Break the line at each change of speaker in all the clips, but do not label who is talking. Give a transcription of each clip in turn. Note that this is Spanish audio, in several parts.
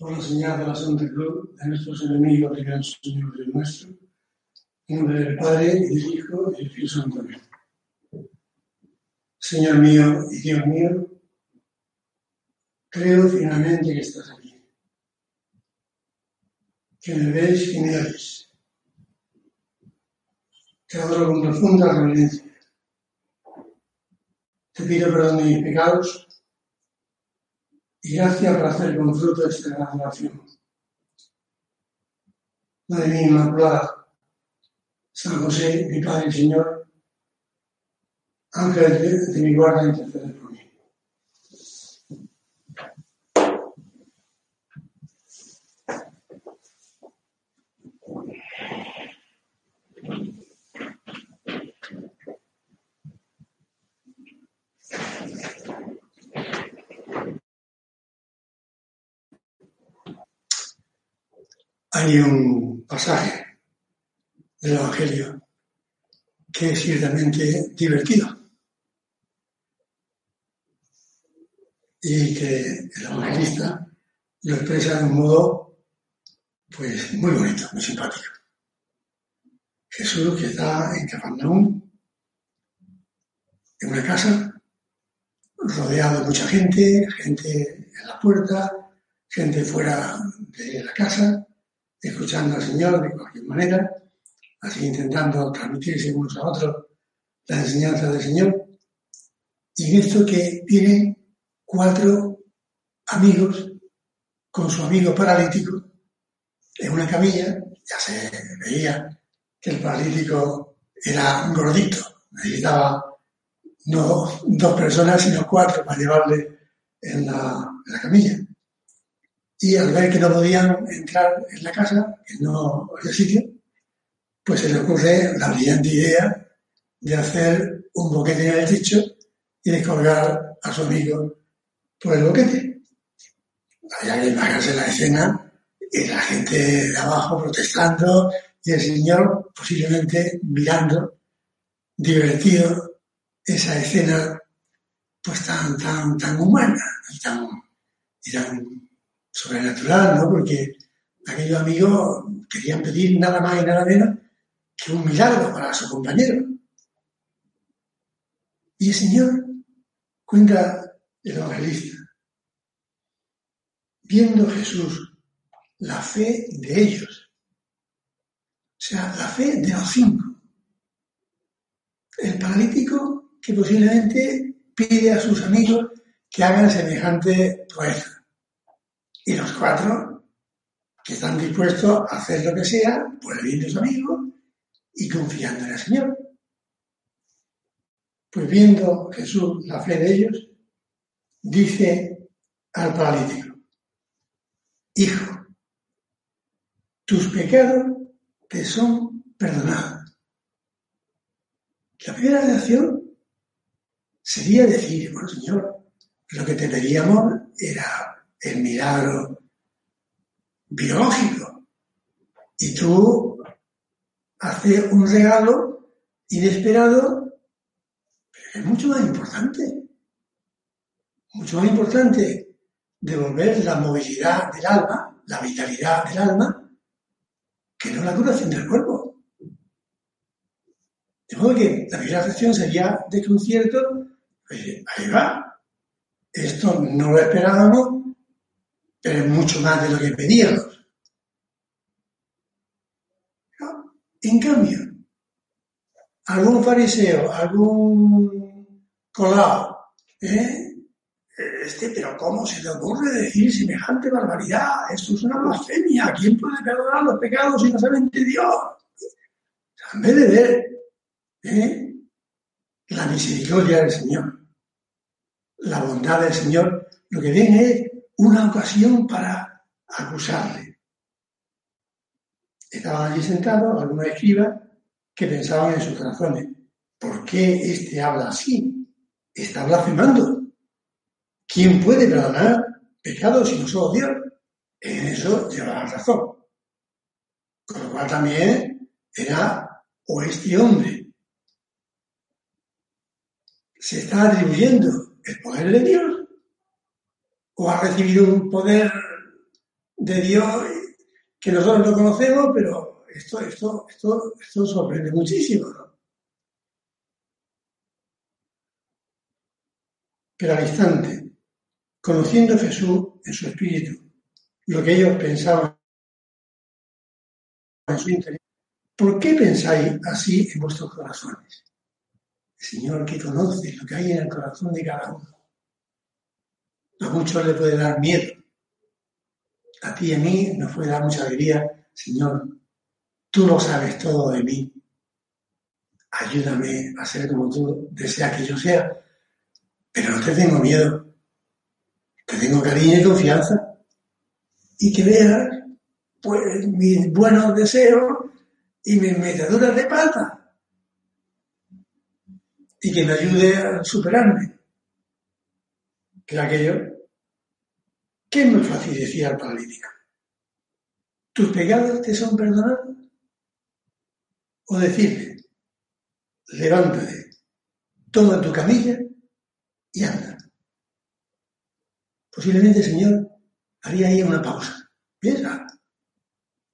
Por la señal de la Santa Cruz de nuestros enemigos y gran Señor Dios nuestro, en nombre del Padre, y del Hijo, y del Espíritu Santo. Señor mío y Dios mío, creo finalmente que estás aquí, que me ves y me oyes. Te adoro con profunda reverencia. Te pido perdón de mis pecados y gracias por hacer con fruto esta gran oración. Madre mía Inmaculada, San José, mi Padre y Señor, ángel de, de mi guarda, intercede por mí. Hay un pasaje del Evangelio que es ciertamente divertido y que el evangelista lo expresa de un modo pues muy bonito, muy simpático. Jesús que está en Cafarnaúm, en una casa, rodeado de mucha gente, gente en la puerta, gente fuera de la casa, escuchando al Señor de cualquier manera, así intentando transmitirse unos a otros la enseñanza del Señor. Y en esto que vienen cuatro amigos con su amigo paralítico en una camilla, ya se veía que el paralítico era gordito, necesitaba no dos personas, sino cuatro para llevarle en la camilla. Y al ver que no podían entrar en la casa, que no sitio, pues se le ocurre la brillante idea de hacer un boquete en el techo y de colgar a su amigo por el boquete. Había que imaginarse la escena y la gente de abajo protestando y el señor posiblemente mirando, divertido, esa escena pues tan, tan, tan humana y tan, y tan sobrenatural, ¿no? Porque aquellos amigos querían pedir nada más y nada menos que un milagro para su compañero. Y el Señor cuenta el evangelista, viendo Jesús la fe de ellos, o sea, la fe de los cinco. El paralítico que posiblemente pide a sus amigos que hagan semejante proeza y los cuatro que están dispuestos a hacer lo que sea por el bien de su amigo y confiando en el Señor. Pues viendo Jesús la fe de ellos, dice al paralítico, Hijo, tus pecados te son perdonados. La primera reacción sería decir, bueno Señor, lo que te pedíamos era el milagro biológico. Y tú haces un regalo inesperado, pero es mucho más importante. Mucho más importante devolver la movilidad del alma, la vitalidad del alma, que no la curación del cuerpo. De modo que la primera sería de concierto, pues, ahí va, esto no lo esperábamos, pero mucho más de lo que pedíamos. En cambio, algún fariseo, algún colado, ¿eh? este, pero ¿cómo se le ocurre decir semejante barbaridad? Esto es una blasfemia. ¿Quién puede perdonar los pecados si no solamente Dios? En vez de ver ¿eh? la misericordia del Señor, la bondad del Señor, lo que viene es una ocasión para acusarle. Estaban allí sentados algunos escribas que pensaban en sus corazones, ¿por qué éste habla así? Está blasfemando. ¿Quién puede perdonar pecados si no solo Dios? En eso lleva razón. Con lo cual también era o este hombre se está atribuyendo el poder de Dios o ha recibido un poder de Dios que nosotros no conocemos, pero esto, esto, esto, esto sorprende muchísimo. Pero al instante, conociendo a Jesús en su espíritu, lo que ellos pensaban en su interior, ¿por qué pensáis así en vuestros corazones? El Señor que conoce lo que hay en el corazón de cada uno. A muchos le puede dar miedo. A ti y a mí nos puede dar mucha alegría. Señor, tú lo sabes todo de mí. Ayúdame a ser como tú deseas que yo sea. Pero no te tengo miedo. Te tengo cariño y confianza. Y que veas pues, mis buenos deseos y mis metaduras de pata y que me ayude a superarme. Que aquello, ¿qué es más fácil decir al paralítico? ¿Tus pecados te son perdonados? O decirle, levántate, toma tu camilla y anda. Posiblemente Señor haría ahí una pausa. Piensa,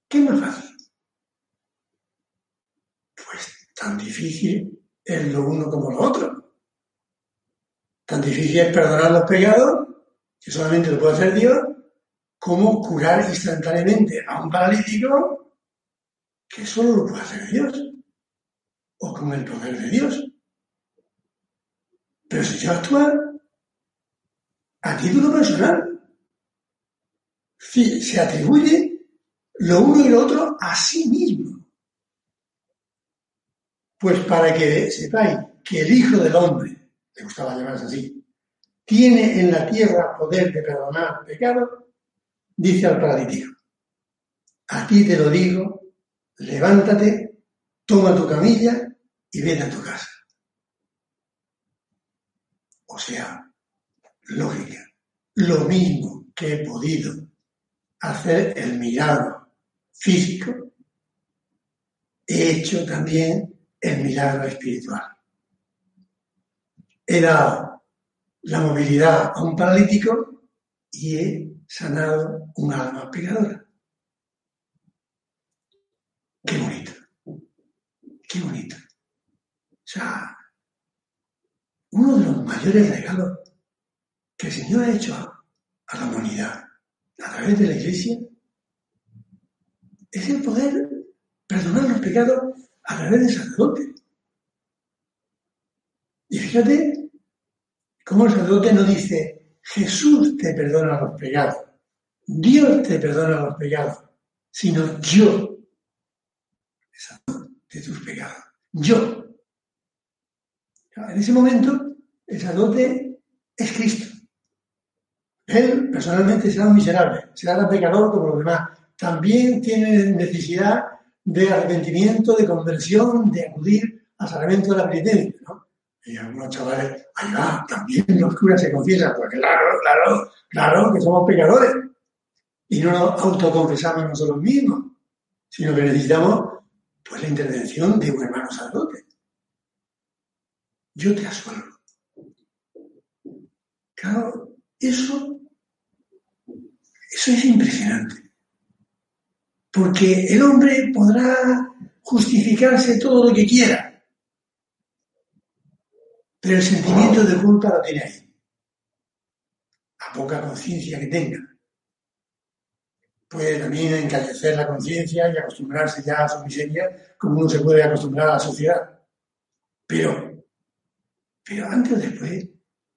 ¿qué es más fácil? Pues tan difícil es lo uno como lo otro. Tan difícil es perdonar los pecados, que solamente lo puede hacer Dios, como curar instantáneamente a un paralítico, que solo lo puede hacer Dios, o con el poder de Dios. Pero si yo actúa a título personal, se atribuye lo uno y lo otro a sí mismo. Pues para que sepáis que el Hijo del Hombre, le gustaba llamarse así, tiene en la tierra poder de perdonar pecado, dice al paralítico, a ti te lo digo, levántate, toma tu camilla y vete a tu casa. O sea, lógica, lo mismo que he podido hacer el milagro físico, he hecho también el milagro espiritual. He dado la movilidad a un paralítico y he sanado un alma pecadora. Qué bonito. Qué bonito. O sea, uno de los mayores regalos que el Señor ha hecho a la humanidad a través de la Iglesia es el poder perdonar los pecados a través del sacerdote. Y fíjate cómo el sacerdote no dice, Jesús te perdona los pecados, Dios te perdona los pecados, sino yo, de tus pecados, yo. En ese momento, el sacerdote es Cristo. Él personalmente será un miserable, será un pecador como los demás. También tiene necesidad de arrepentimiento, de conversión, de acudir al sacramento de la penitencia, ¿no? Y algunos chavales, ahí va, también los curas se confiesan, pues claro, claro, claro que somos pecadores. Y no nos autoconfesamos nosotros mismos, sino que necesitamos pues la intervención de un hermano sacerdote. Yo te asuelvo. Claro, eso, eso es impresionante. Porque el hombre podrá justificarse todo lo que quiera, pero el sentimiento de culpa lo tiene ahí. A poca conciencia que tenga. Puede también encallecer la conciencia y acostumbrarse ya a su miseria, como uno se puede acostumbrar a la sociedad. Pero, pero antes o después,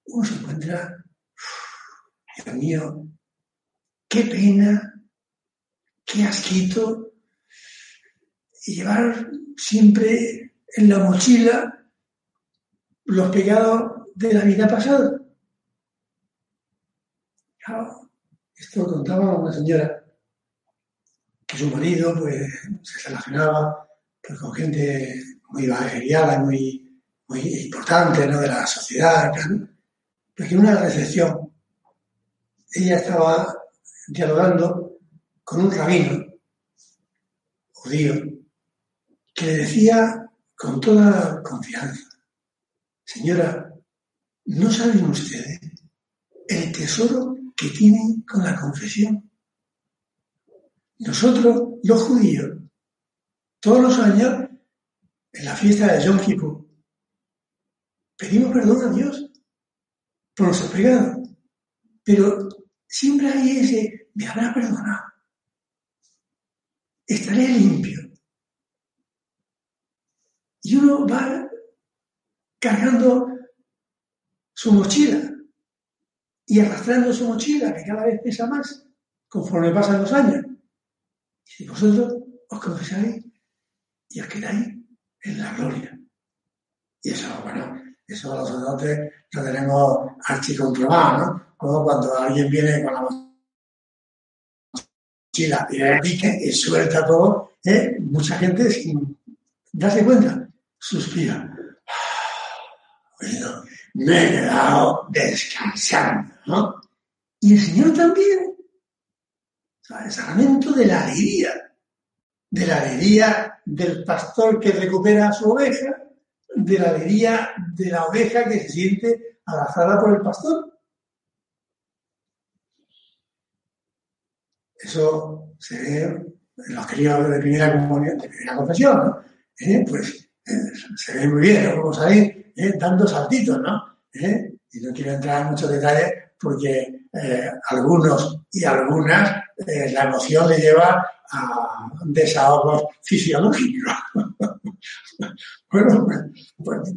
uno se encuentra Dios mío, qué pena, qué asquito llevar siempre en la mochila los pecados de la vida pasada. esto contaba una señora que su marido pues, se relacionaba pues, con gente muy evangeliada, muy, muy importante ¿no? de la sociedad, porque en una recepción ella estaba dialogando con un rabino judío que le decía con toda confianza, señora, ¿no saben ustedes el tesoro que tienen con la confesión? Nosotros, los judíos, todos los años, en la fiesta de Yom Kippur, pedimos perdón a Dios por nuestros pecados. Pero siempre hay ese, me habrá perdonado. Estaré limpio. Y uno va cargando su mochila y arrastrando su mochila, que cada vez pesa más conforme pasan los años. Y vosotros os confesáis y os quedáis en la gloria. Y eso, bueno, eso los sacerdotes lo tenemos archicomprobado, ¿no? Como cuando alguien viene con la mochila y pique y suelta todo, ¿eh? mucha gente sin darse cuenta suspira. Me he quedado descansando, ¿no? Y el Señor también. El sacramento de la alegría, de la alegría del pastor que recupera a su oveja, de la alegría de la oveja que se siente abrazada por el pastor. Eso se ve en los críos de primera de primera confesión, ¿no? ¿Eh? Pues se ve muy bien, vamos a ir ¿eh? dando saltitos, ¿no? ¿Eh? Y no quiero entrar en muchos detalles porque eh, algunos y algunas la emoción le lleva a desahogos fisiológicos. bueno, pues, pues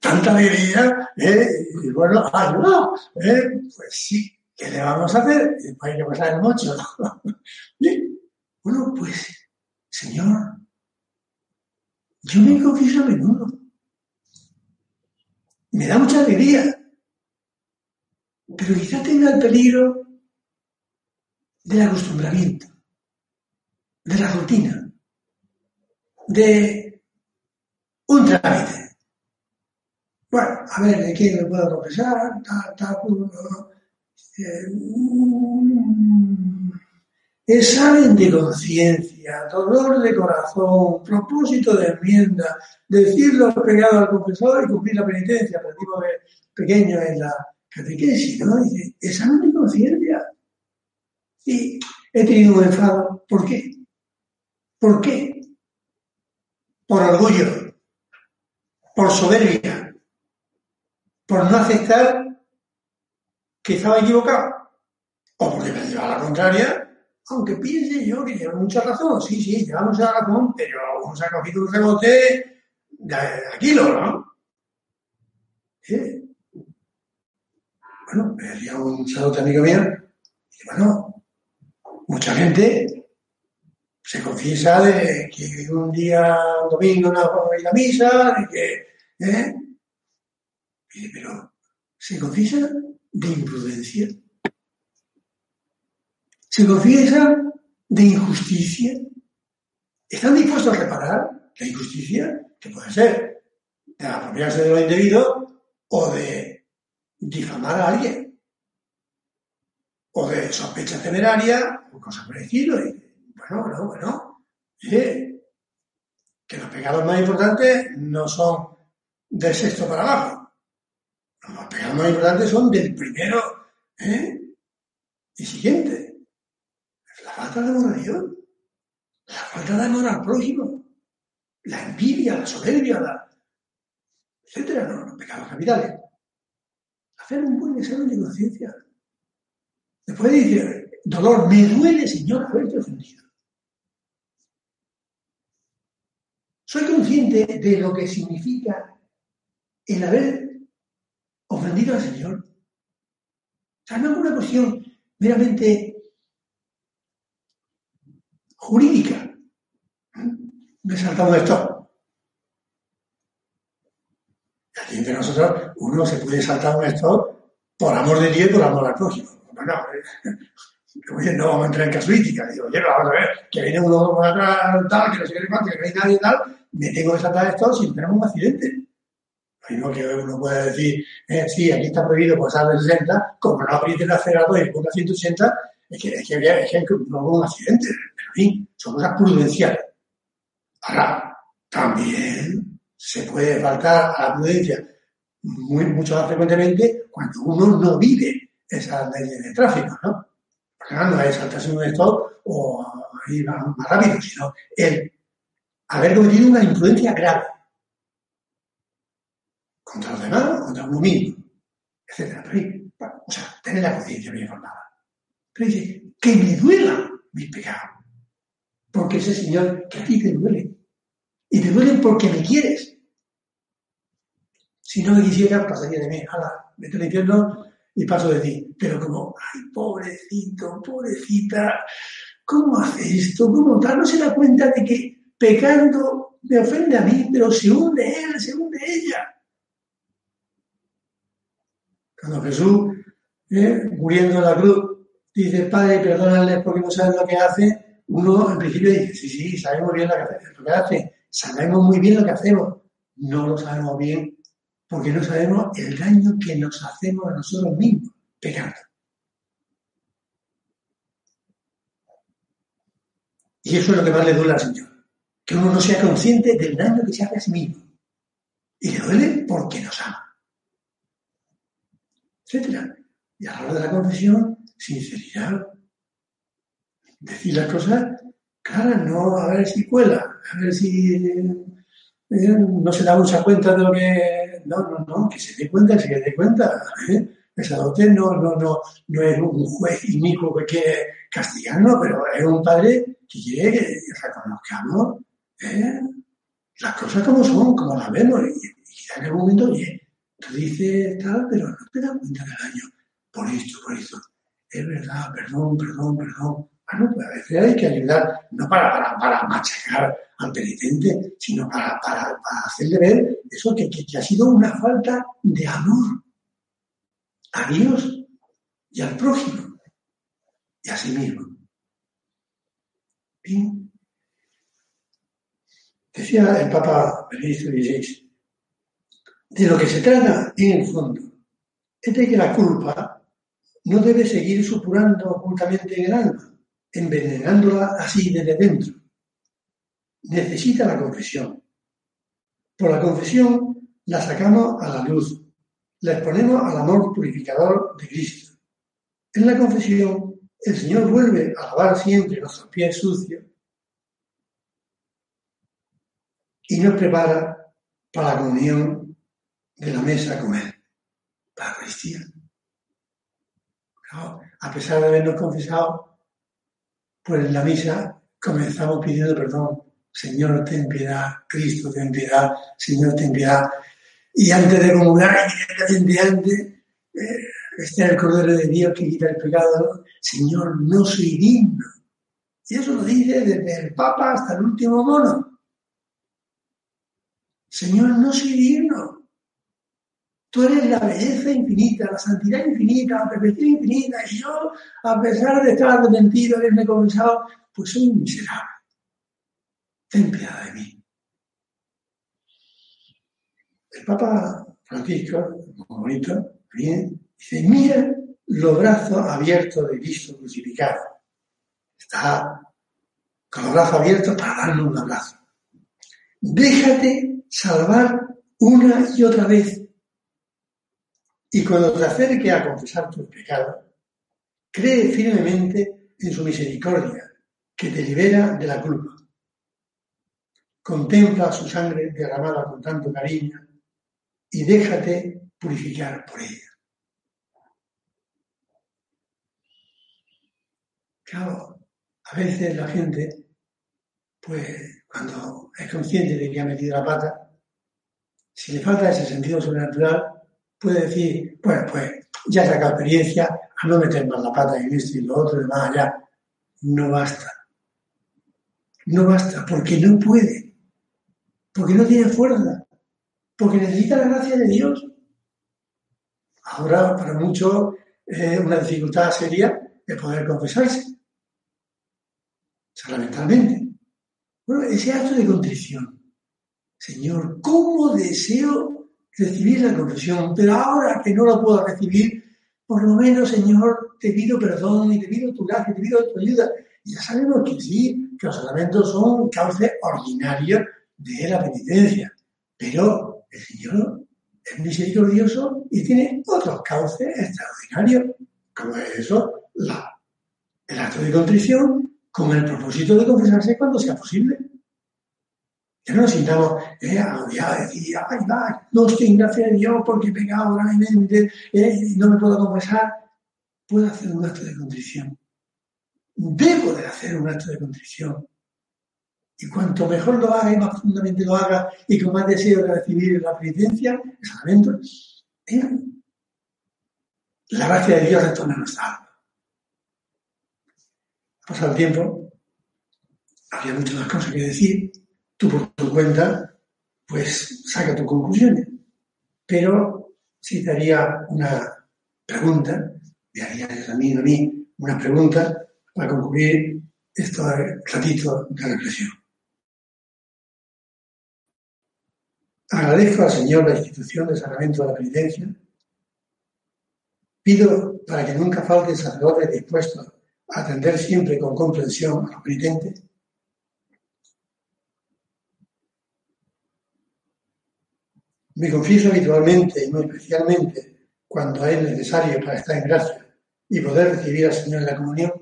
tanta alegría, y bueno, ayuda, pues sí, ¿qué le vamos a hacer? hay que pasar el mocho. bueno, pues, Señor, yo me confieso a menudo. Me da mucha alegría. Pero quizá tenga el peligro del acostumbramiento, de la rutina, de un trámite. Bueno, a ver, ¿de quién me puedo confesar? Eh, examen de conciencia, dolor de corazón, propósito de enmienda, decir los pegados al confesor y cumplir la penitencia. Aprendimos de pequeño en la catequesis, ¿no? Dice, examen de conciencia. Y he tenido un enfado. ¿Por qué? ¿Por qué? Por orgullo, por soberbia, por no aceptar que estaba equivocado, o porque me llevaba la contraria aunque piense yo que lleva mucha razón, sí, sí, lleva mucha razón, pero uno se ha cogido un rebote de kilo, ¿no? Bueno, me decía un saludo amigo mío, bueno, mucha gente se confiesa de que un día, un domingo, no va a a misa, de que, ¿eh? pero se confiesa de imprudencia se confiesan de injusticia, están dispuestos a reparar la injusticia, que puede ser de apropiarse de lo indebido o de difamar a alguien, o de sospecha temeraria, o cosas el estilo. bueno, bueno, bueno, que los pecados más importantes no son del sexto para abajo. Los pecados más importantes son del primero ¿eh? y siguiente falta de Dios, la falta de amor al prójimo, la envidia, la soberbia, etcétera, no, los pecados capitales. Hacer un buen examen de conciencia. Después dice, dolor, me duele, Señor, haberte ofendido. Soy consciente de lo que significa el haber ofendido al Señor. O sea, no es una cuestión meramente jurídica. Me saltamos esto. Aquí entre nosotros uno se puede saltar un esto por amor de Dios por amor al prójimo. Bueno, oye, no vamos a entrar en casuística. Digo, oye, vamos a ver, que viene uno por atrás, tal, que no sé qué más, que no hay nadie tal, me tengo que saltar esto si tenemos un accidente. Lo que uno puede decir, eh, sí, aquí está prohibido pasar de 60, como no apriete el acelerador y ponga 180, es que, es que, es que hubo un accidente. Pero, en son cosas prudenciales. Ahora, también se puede faltar a la prudencia mucho más frecuentemente cuando uno no vive esas leyes de tráfico, ¿no? Porque no es saltarse un stop o ir más rápido, sino el haber cometido una imprudencia grave contra los demás, contra uno mismo, etc. o sea, tener la conciencia bien formada. Pero dice, que me duela mis pecados. Porque ese Señor que a ti te duele. Y te duele porque me quieres. Si no me quisiera, pasaría de mí. Hala, vete al infierno y paso de ti. Pero como, ay, pobrecito, pobrecita, ¿cómo hace esto? ¿Cómo tal? No se da cuenta de que pecando me ofende a mí, pero se hunde él, se hunde ella. Cuando Jesús, eh, muriendo en la cruz, dice, Padre, perdónale porque no saben lo que hace, uno en principio dice, sí, sí, sabemos bien lo que hace, sabemos muy bien lo que hacemos. No lo sabemos bien porque no sabemos el daño que nos hacemos a nosotros mismos pecando. Y eso es lo que más le duele al Señor, que uno no sea consciente del daño que se hace a sí mismo. Y le duele porque nos ama. Etcétera. Y a la hora de la confesión, sinceridad. Decir las cosas claras, no a ver si cuela, a ver si eh, no se da mucha cuenta de lo que. No, no, no, que se dé cuenta, que se dé cuenta. ¿eh? El no, no, no, no es un juez inicuo que quiere castigarnos, pero es un padre que quiere que reconozcamos ¿eh? las cosas como son, como las vemos. Y, y en el momento, oye, tú dices tal, pero no te das cuenta del daño por esto, por esto. Es verdad, perdón, perdón, perdón. Bueno, pues a veces hay que ayudar, no para, para, machacar al penitente, sino para, hacerle ver eso que, que, ha sido una falta de amor a Dios y al prójimo y a sí mismo. Bien. Decía el Papa Benedicto XVI, de lo que se trata en el fondo es de que la culpa no debe seguir supurando ocultamente en el alma, envenenándola así desde dentro. Necesita la confesión. Por la confesión la sacamos a la luz, la exponemos al amor purificador de Cristo. En la confesión, el Señor vuelve a lavar siempre nuestros pies sucios y nos prepara para la comunión de la mesa con Él, para la Eucaristía a pesar de habernos confesado, pues en la misa comenzamos pidiendo perdón. Señor, ten piedad. Cristo, ten piedad. Señor, ten piedad. Y antes de comulgar, inmediatamente eh, este es el Cordero de Dios que quita el pecado. Señor, no soy digno. Y eso lo dice desde el Papa hasta el último mono. Señor, no soy digno. Tú eres la belleza infinita, la santidad infinita, la perfección infinita, y yo, a pesar de estar arrepentido, haberme comenzado, pues soy miserable. Ten piedad de mí. El Papa Francisco, muy bonito, bien, dice, mira los brazos abiertos de Cristo crucificado. Está con los brazos abiertos para darnos un abrazo. Déjate salvar una y otra vez y cuando te acerque a confesar tus pecados, cree firmemente en su misericordia, que te libera de la culpa. Contempla su sangre derramada con tanto cariño y déjate purificar por ella. Claro, a veces la gente, pues cuando es consciente de que ha metido la pata, si le falta ese sentido sobrenatural, puede decir, bueno, pues ya he sacado experiencia, a no meter más la pata en esto y lo otro y más allá. No basta. No basta, porque no puede. Porque no tiene fuerza. Porque necesita la gracia de Dios. Ahora, para muchos, eh, una dificultad sería de poder confesarse. Sacramentalmente. Bueno, ese acto de contrición. Señor, ¿cómo deseo recibir la confesión? Pero ahora que no la puedo recibir, por lo menos, Señor, te pido perdón y te pido tu gracia, te pido tu ayuda. Y ya sabemos que sí, que los sacramentos son cauce ordinario de la penitencia. Pero el Señor es misericordioso y tiene otros cauces extraordinarios, como es eso, la, el acto de contrición, con el propósito de confesarse cuando sea posible. Que no sintamos eh, agobiados, decir, ay, va, no estoy en gracia de Dios porque he pecado gravemente, eh, no me puedo confesar. Puedo hacer un acto de contrición. Debo de hacer un acto de contrición. Y cuanto mejor lo haga y más profundamente lo haga y con más deseo de recibir la penitencia, el sacramento, eh, la gracia de Dios retorna a nuestra alma. Ha pasado el tiempo, había muchas más cosas que decir, por tu cuenta, pues saca tus conclusiones. Pero si te haría una pregunta, me harías a mí, a mí, una pregunta para concluir este ratito de reflexión. Agradezco al Señor la institución del sacramento de la penitencia. Pido para que nunca falte el sacerdote dispuesto a atender siempre con comprensión a los penitentes. Me confieso habitualmente y muy especialmente cuando es necesario para estar en gracia y poder recibir al Señor en la comunión.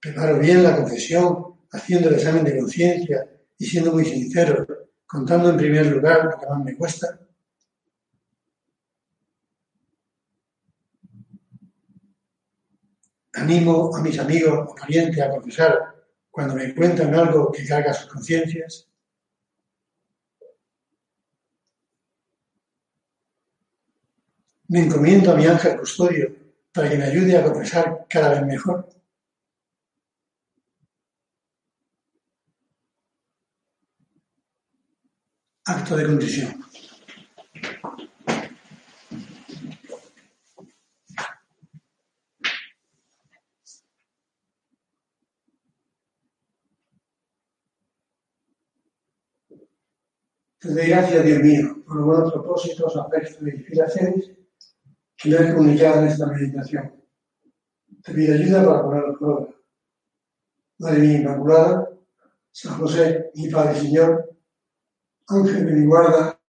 Preparo bien la confesión, haciendo el examen de conciencia y siendo muy sincero, contando en primer lugar lo que más me cuesta. Animo a mis amigos o parientes a confesar cuando me cuentan algo que carga sus conciencias. Me encomiendo a mi ángel custodio para que me ayude a confesar cada vez mejor. acto de condición. Te doy gracias, Dios mío, por buenos propósitos, afectos e inspiraciones que me has comunicado en esta meditación. Te pido ayuda para ponerlo por obra. Madre mía Inmaculada, San José, mi Padre Señor, ángel de mi guarda,